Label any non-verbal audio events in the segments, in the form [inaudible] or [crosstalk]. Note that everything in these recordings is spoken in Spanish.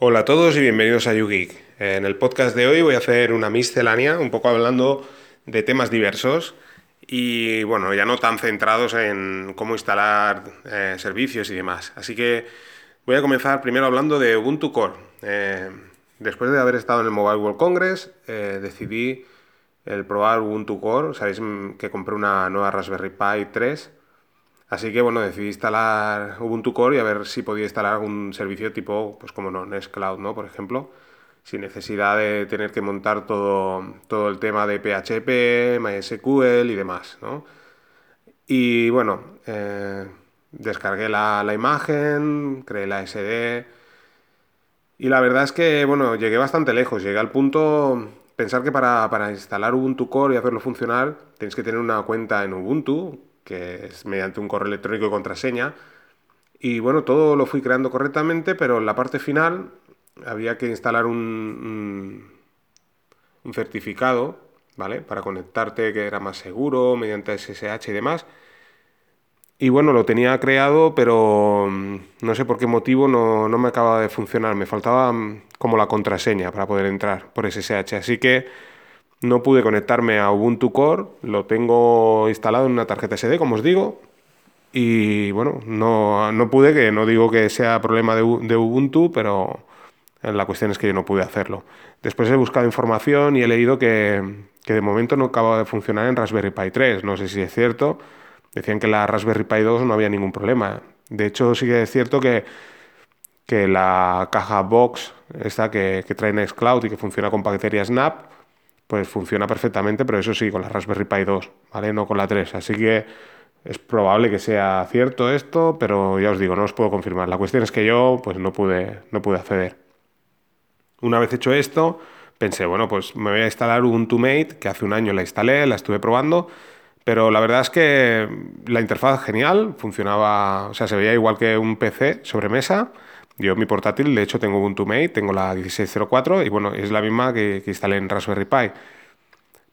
Hola a todos y bienvenidos a YouGeek. En el podcast de hoy voy a hacer una miscelánea, un poco hablando de temas diversos y bueno, ya no tan centrados en cómo instalar eh, servicios y demás. Así que voy a comenzar primero hablando de Ubuntu Core. Eh, después de haber estado en el Mobile World Congress, eh, decidí el probar Ubuntu Core. Sabéis que compré una nueva Raspberry Pi 3. Así que bueno, decidí instalar Ubuntu Core y a ver si podía instalar algún servicio tipo, pues como no, Nextcloud, ¿no? Por ejemplo sin necesidad de tener que montar todo, todo el tema de PHP, MySQL y demás, ¿no? Y bueno, eh, descargué la, imagen, creé la SD y la verdad es que, bueno, llegué bastante lejos, llegué al punto, pensar que para, para instalar Ubuntu Core y hacerlo funcionar, tienes que tener una cuenta en Ubuntu, que es mediante un correo electrónico y contraseña, y bueno, todo lo fui creando correctamente, pero en la parte final había que instalar un, un, certificado, ¿vale? Para conectarte que era más seguro, mediante SSH y demás. Y bueno, lo tenía creado, pero mm, no sé por qué motivo no, no, me acaba de funcionar. Me faltaba mm, como la contraseña para poder entrar por SSH. Así que no pude conectarme a Ubuntu Core. Lo tengo instalado en una tarjeta SD, como os digo. Y bueno, no, no pude, que no digo que sea problema de, de Ubuntu, pero la cuestión es que yo no pude hacerlo. Después he buscado información y he leído que, de momento no acaba de funcionar en Raspberry Pi 3. No sé si es cierto. Decían que la Raspberry Pi 2 no había ningún problema. De hecho, sí que es cierto que, que la caja box, esta que, que trae Nextcloud y que funciona con paquetería Snap, pues funciona perfectamente, pero eso sí, con la Raspberry Pi 2, ¿vale? No con la 3. Así que es probable que sea cierto esto, pero ya os digo, no os puedo confirmar. La cuestión es que yo pues no pude, no pude acceder. Una vez hecho esto, pensé, bueno, pues me voy a instalar Ubuntu Mate, que hace un año la instalé, la estuve probando, pero la verdad es que la interfaz genial, funcionaba, o sea, se veía igual que un PC sobre mesa. Yo mi portátil, de hecho, tengo Ubuntu Mate, tengo la 1604 y bueno, es la misma que, que instalé en Raspberry Pi.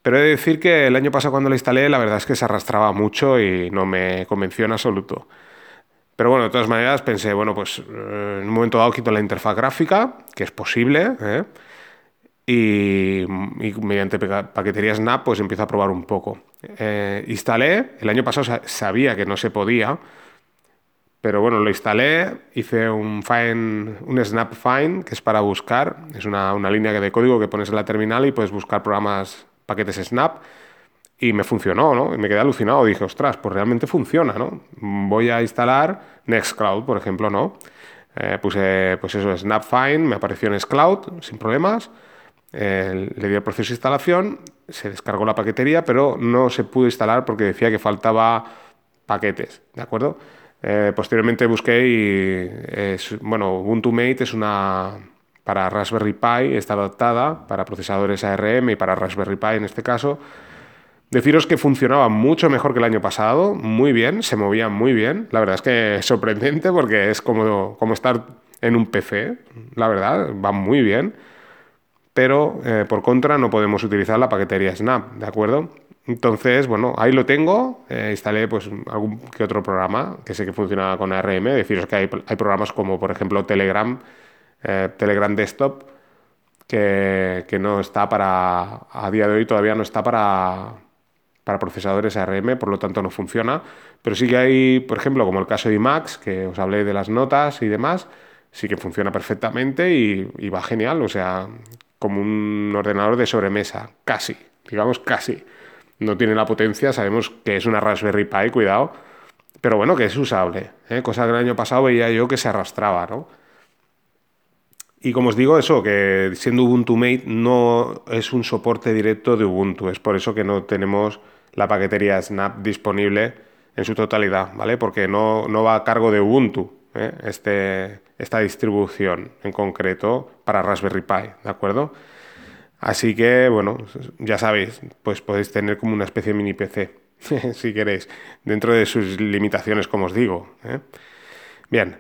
Pero he de decir que el año pasado cuando la instalé, la verdad es que se arrastraba mucho y no me convenció en absoluto. Pero bueno, de todas maneras pensé, bueno, pues eh, en un momento dado quito la interfaz gráfica, que es posible, ¿eh? y, mediante paquetería Snap pues empiezo a probar un poco. Eh, instalé, el año pasado sabía que no se podía, pero bueno, lo instalé, hice un, find, un Snap Find, que es para buscar, es una, una línea de código que pones en la terminal y puedes buscar programas, paquetes Snap, y me funcionó, ¿no? Y me quedé alucinado. Dije, ostras, pues realmente funciona, ¿no? Voy a instalar Nextcloud, por ejemplo, ¿no? Eh, puse, pues eso, Snapfind, me apareció Nextcloud, sin problemas. le di el proceso de instalación, se descargó la paquetería, pero no se pudo instalar porque decía que faltaba paquetes, ¿de acuerdo? Eh, posteriormente busqué y, bueno, Ubuntu Mate es una para Raspberry Pi, está adaptada para procesadores ARM y para Raspberry Pi en este caso, Deciros que funcionaba mucho mejor que el año pasado, muy bien, se movía muy bien. La verdad es que es sorprendente porque es como, como estar en un PC, la verdad, va muy bien. Pero eh, por contra no podemos utilizar la paquetería Snap, ¿de acuerdo? Entonces, bueno, ahí lo tengo. Eh, instalé pues algún que otro programa que sé que funciona con ARM. Deciros que hay, hay programas como por ejemplo Telegram, eh, Telegram Desktop, que, que no está para, a día de hoy todavía no está para, para procesadores ARM, por lo tanto no funciona. Pero sí que hay, por ejemplo, como el caso de IMAX, que os hablé de las notas y demás, sí que funciona perfectamente y, va genial, o sea, como un ordenador de sobremesa, casi, digamos casi. No tiene la potencia, sabemos que es una Raspberry Pi, cuidado, pero bueno, que es usable, ¿eh? cosa que el año pasado veía yo que se arrastraba, ¿no? Y como os digo, eso, que siendo Ubuntu Mate no es un soporte directo de Ubuntu, es por eso que no tenemos la paquetería Snap disponible en su totalidad, ¿vale? Porque no, no va a cargo de Ubuntu ¿eh? este, esta distribución en concreto para Raspberry Pi, ¿de acuerdo? Así que, bueno, ya sabéis, pues podéis tener como una especie de mini PC, [laughs] si queréis, dentro de sus limitaciones, como os digo. ¿eh? Bien,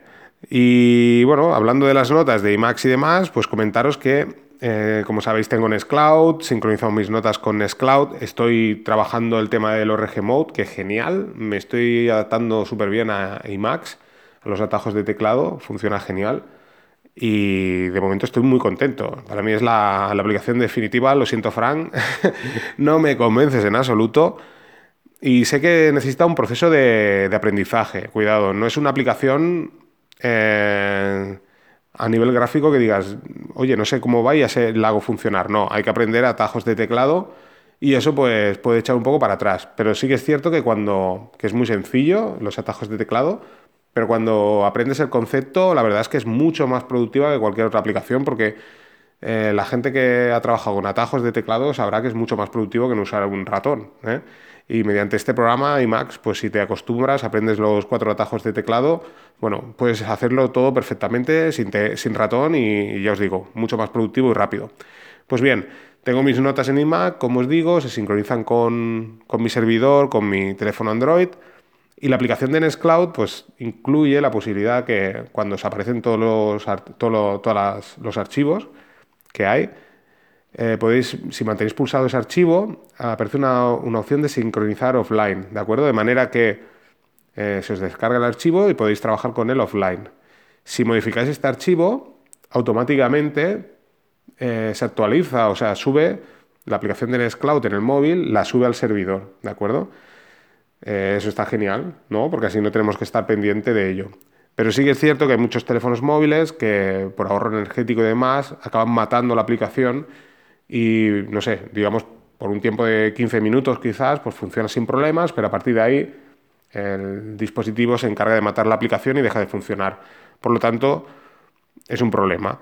y bueno, hablando de las notas de IMAX y demás, pues comentaros que eh, como sabéis, tengo Nextcloud, sincronizado mis notas con Nextcloud. Estoy trabajando el tema del ORG Mode, que es genial. Me estoy adaptando súper bien a Emacs, a los atajos de teclado, funciona genial. Y de momento estoy muy contento. Para mí es la, aplicación definitiva, lo siento Frank, [laughs] no me convences en absoluto. Y sé que necesita un proceso de, aprendizaje, cuidado, no es una aplicación eh, a nivel gráfico que digas, oye, no sé cómo va y ya sé, la hago funcionar, no, hay que aprender atajos de teclado y eso pues puede echar un poco para atrás, pero sí que es cierto que cuando, que es muy sencillo los atajos de teclado, pero cuando aprendes el concepto, la verdad es que es mucho más productiva que cualquier otra aplicación porque eh, la gente que ha trabajado con atajos de teclado sabrá que es mucho más productivo que no usar un ratón. ¿eh? Y mediante este programa IMAX, pues si te acostumbras, aprendes los cuatro atajos de teclado, bueno, puedes hacerlo todo perfectamente sin, sin ratón y, ya os digo, mucho más productivo y rápido. Pues bien, tengo mis notas en iMac, como os digo, se sincronizan con, con mi servidor, con mi teléfono Android. Y la aplicación de Nextcloud pues, incluye la posibilidad que cuando se aparecen todos los, todos los archivos que hay, eh, podéis, si mantenéis pulsado ese archivo, aparece una, opción de sincronizar offline, ¿de acuerdo? De manera que eh, se os descarga el archivo y podéis trabajar con él offline. Si modificáis este archivo, automáticamente eh, se actualiza, o sea, sube la aplicación de Nextcloud en el móvil, la sube al servidor, ¿de acuerdo? Eh, eso está genial, ¿no? Porque así no tenemos que estar pendiente de ello. Pero sí que es cierto que hay muchos teléfonos móviles que por ahorro energético y demás acaban matando la aplicación y, no sé, digamos, por un tiempo de 15 minutos quizás, pues funciona sin problemas, pero a partir de ahí el dispositivo se encarga de matar la aplicación y deja de funcionar. Por lo tanto, es un problema.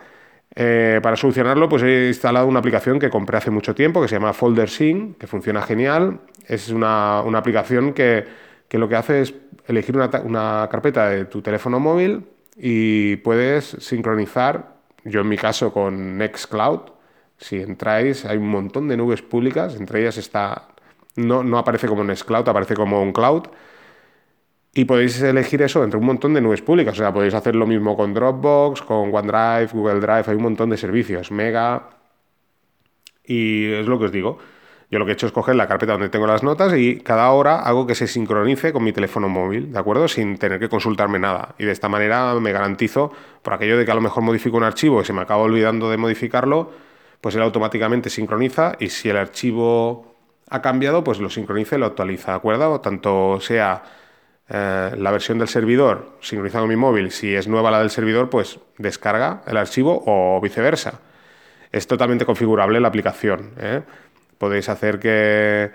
Eh, para solucionarlo, pues he instalado una aplicación que compré hace mucho tiempo que se llama Folder Sync, que funciona genial. Es una, aplicación que, lo que hace es elegir una, carpeta de tu teléfono móvil y puedes sincronizar, yo en mi caso con Nextcloud, si entráis hay un montón de nubes públicas, entre ellas está, no, no aparece como Nextcloud, aparece como un cloud y podéis elegir eso entre un montón de nubes públicas. O sea, podéis hacer lo mismo con Dropbox, con OneDrive, Google Drive, hay un montón de servicios, Mega. Y es lo que os digo. Yo lo que he hecho es coger la carpeta donde tengo las notas y cada hora hago que se sincronice con mi teléfono móvil, ¿de acuerdo? Sin tener que consultarme nada. Y de esta manera me garantizo, por aquello de que a lo mejor modifico un archivo y se me acaba olvidando de modificarlo, pues él automáticamente sincroniza y si el archivo ha cambiado, pues lo sincroniza y lo actualiza, ¿de acuerdo? Tanto sea eh, la versión del servidor sincronizado mi móvil, si es nueva la del servidor, pues descarga el archivo o viceversa. Es totalmente configurable la aplicación. ¿eh? Podéis hacer que,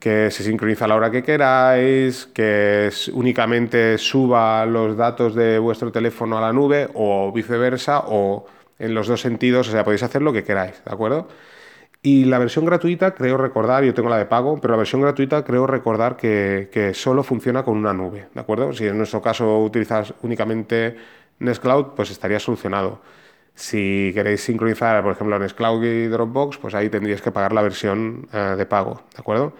que se sincroniza a la hora que queráis, que únicamente suba los datos de vuestro teléfono a la nube o viceversa, o en los dos sentidos, o sea, podéis hacer lo que queráis, ¿de acuerdo? Y la versión gratuita, creo recordar, yo tengo la de pago, pero la versión gratuita creo recordar que, solo funciona con una nube, ¿de acuerdo? Si en nuestro caso utilizas únicamente Nextcloud, pues estaría solucionado. Si queréis sincronizar, por ejemplo, Nextcloud y Dropbox, pues ahí tendríais que pagar la versión eh, de pago, ¿de acuerdo?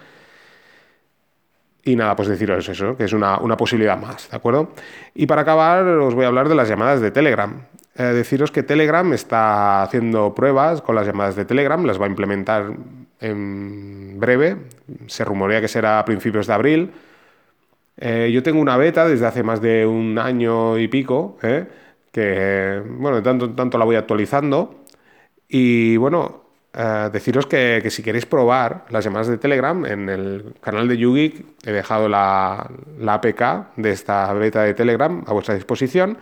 Y nada, pues deciros eso, que es una, una, posibilidad más, ¿de acuerdo? Y para acabar, os voy a hablar de las llamadas de Telegram. Eh, deciros que Telegram está haciendo pruebas con las llamadas de Telegram, las va a implementar en breve, se rumorea que será a principios de abril. Eh, yo tengo una beta desde hace más de un año y pico, eh, que, bueno, tanto, tanto la voy actualizando. Y bueno, deciros que, si queréis probar las llamadas de Telegram, en el canal de YouGeek he dejado la, la APK de esta beta de Telegram a vuestra disposición.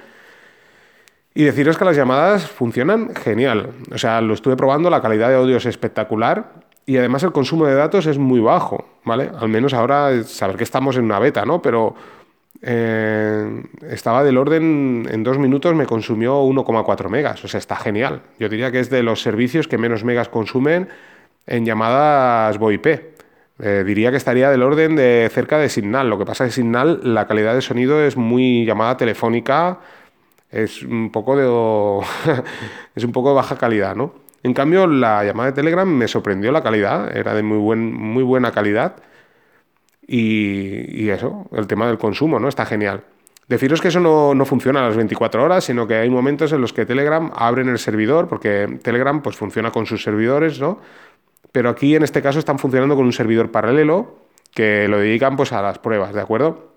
Y deciros que las llamadas funcionan genial. O sea, lo estuve probando, la calidad de audio es espectacular y además el consumo de datos es muy bajo, ¿vale? Al menos ahora, saber que estamos en una beta, ¿no? Pero eh, estaba del orden, en dos minutos me consumió 1,4 megas, o sea, está genial. Yo diría que es de los servicios que menos megas consumen en llamadas VoIP. Eh, diría que estaría del orden de cerca de Signal. Lo que pasa es que Signal, la calidad de sonido es muy llamada telefónica es un poco de [laughs] es un poco de baja calidad, ¿no? En cambio, la llamada de Telegram me sorprendió la calidad, era de muy, buen, muy buena calidad. Y, eso, el tema del consumo, ¿no? Está genial. Deciros que eso no, no, funciona a las 24 horas, sino que hay momentos en los que Telegram abren el servidor, porque Telegram pues funciona con sus servidores, ¿no? Pero aquí en este caso están funcionando con un servidor paralelo que lo dedican pues a las pruebas, ¿de acuerdo?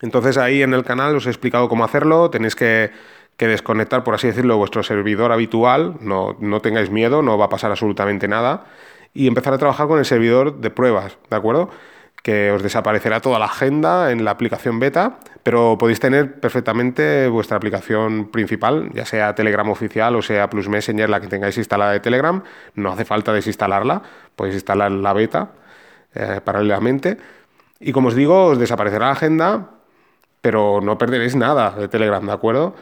Entonces ahí en el canal os he explicado cómo hacerlo, tenéis que, que desconectar, por así decirlo, vuestro servidor habitual, no, no tengáis miedo, no va a pasar absolutamente nada, y empezar a trabajar con el servidor de pruebas, ¿de acuerdo? que os desaparecerá toda la agenda en la aplicación beta, pero podéis tener perfectamente vuestra aplicación principal, ya sea Telegram oficial o sea Plus Messenger, la que tengáis instalada de Telegram. No hace falta desinstalarla, podéis instalar la beta eh, paralelamente. Y como os digo, os desaparecerá la agenda, pero no perderéis nada de Telegram, ¿de acuerdo?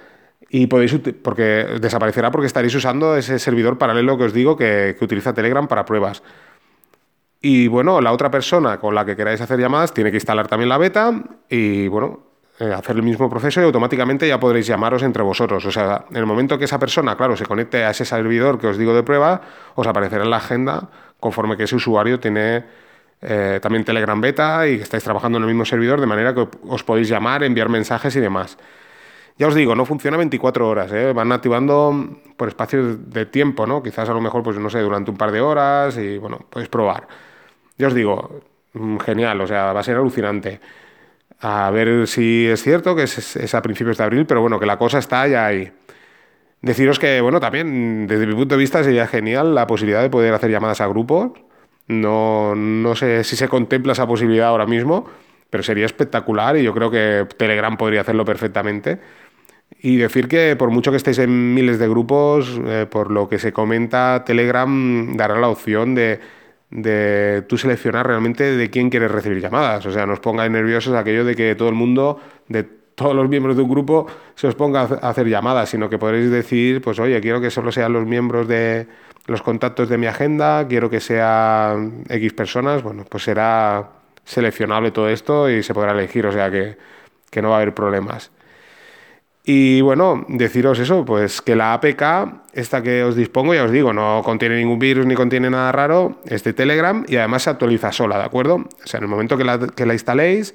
Y podéis, porque desaparecerá porque estaréis usando ese servidor paralelo que os digo que, que utiliza Telegram para pruebas. Y bueno, la otra persona con la que queráis hacer llamadas tiene que instalar también la beta y bueno, eh, hacer el mismo proceso y automáticamente ya podréis llamaros entre vosotros. O sea, en el momento que esa persona, claro, se conecte a ese servidor que os digo de prueba, os aparecerá en la agenda conforme que ese usuario tiene eh, también Telegram beta y que estáis trabajando en el mismo servidor, de manera que os podéis llamar, enviar mensajes y demás. Ya os digo, no funciona 24 horas, ¿eh? van activando por espacios de tiempo, ¿no? Quizás a lo mejor, pues no sé, durante un par de horas y bueno, podéis probar. Ya os digo, mm, genial, o sea, va a ser alucinante. A ver si es cierto que es, a principios de abril, pero bueno, que la cosa está ya ahí. Deciros que, bueno, también desde mi punto de vista sería genial la posibilidad de poder hacer llamadas a grupos. No, no sé si se contempla esa posibilidad ahora mismo, pero sería espectacular y yo creo que Telegram podría hacerlo perfectamente. Y decir que por mucho que estéis en miles de grupos, eh, por lo que se comenta, Telegram dará la opción de de tú seleccionar realmente de quién quieres recibir llamadas. O sea, no os pongáis nerviosos aquello de que todo el mundo, todos los miembros de un grupo, se os ponga a hacer llamadas, sino que podréis decir, pues oye, quiero que solo sean los miembros de los contactos de mi agenda, quiero que sean X personas, bueno, pues será seleccionable todo esto y se podrá elegir, o sea que, que no va a haber problemas. Y bueno, deciros eso, pues que la APK, esta que os dispongo, ya os digo, no contiene ningún virus ni contiene nada raro, es de Telegram y además se actualiza sola, ¿de acuerdo? O sea, en el momento que la, que la instaléis,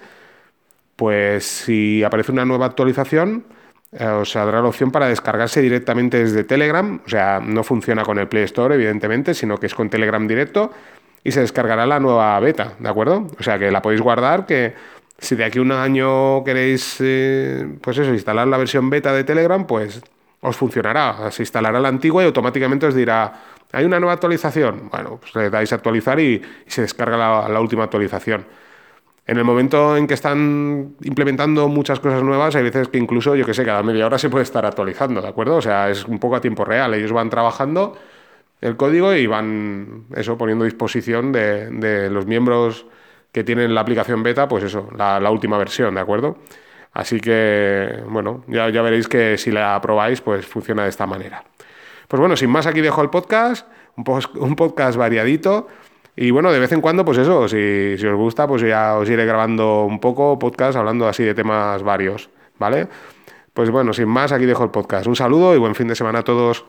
pues si aparece una nueva actualización, eh, os saldrá la opción para descargarse directamente desde Telegram, o sea, no funciona con el Play Store, evidentemente, sino que es con Telegram directo y se descargará la nueva beta, ¿de acuerdo? O sea, que la podéis guardar, que si de aquí a un año queréis, eh, pues eso, instalar la versión beta de Telegram, pues os funcionará. Se instalará la antigua y automáticamente os dirá, hay una nueva actualización. Bueno, pues le dais a actualizar y, se descarga la, última actualización. En el momento en que están implementando muchas cosas nuevas, hay veces que incluso, yo que sé, cada media hora se puede estar actualizando, ¿de acuerdo? O sea, es un poco a tiempo real. Ellos van trabajando el código y van, eso, poniendo a disposición de, los miembros que tienen la aplicación beta, pues eso, la, última versión, ¿de acuerdo? Así que, bueno, ya, ya veréis que si la probáis, pues funciona de esta manera. Pues bueno, sin más, aquí dejo el podcast, un, un podcast variadito. Y bueno, de vez en cuando, pues eso, si, os gusta, pues ya os iré grabando un poco podcast hablando así de temas varios, ¿vale? Pues bueno, sin más, aquí dejo el podcast. Un saludo y buen fin de semana a todos.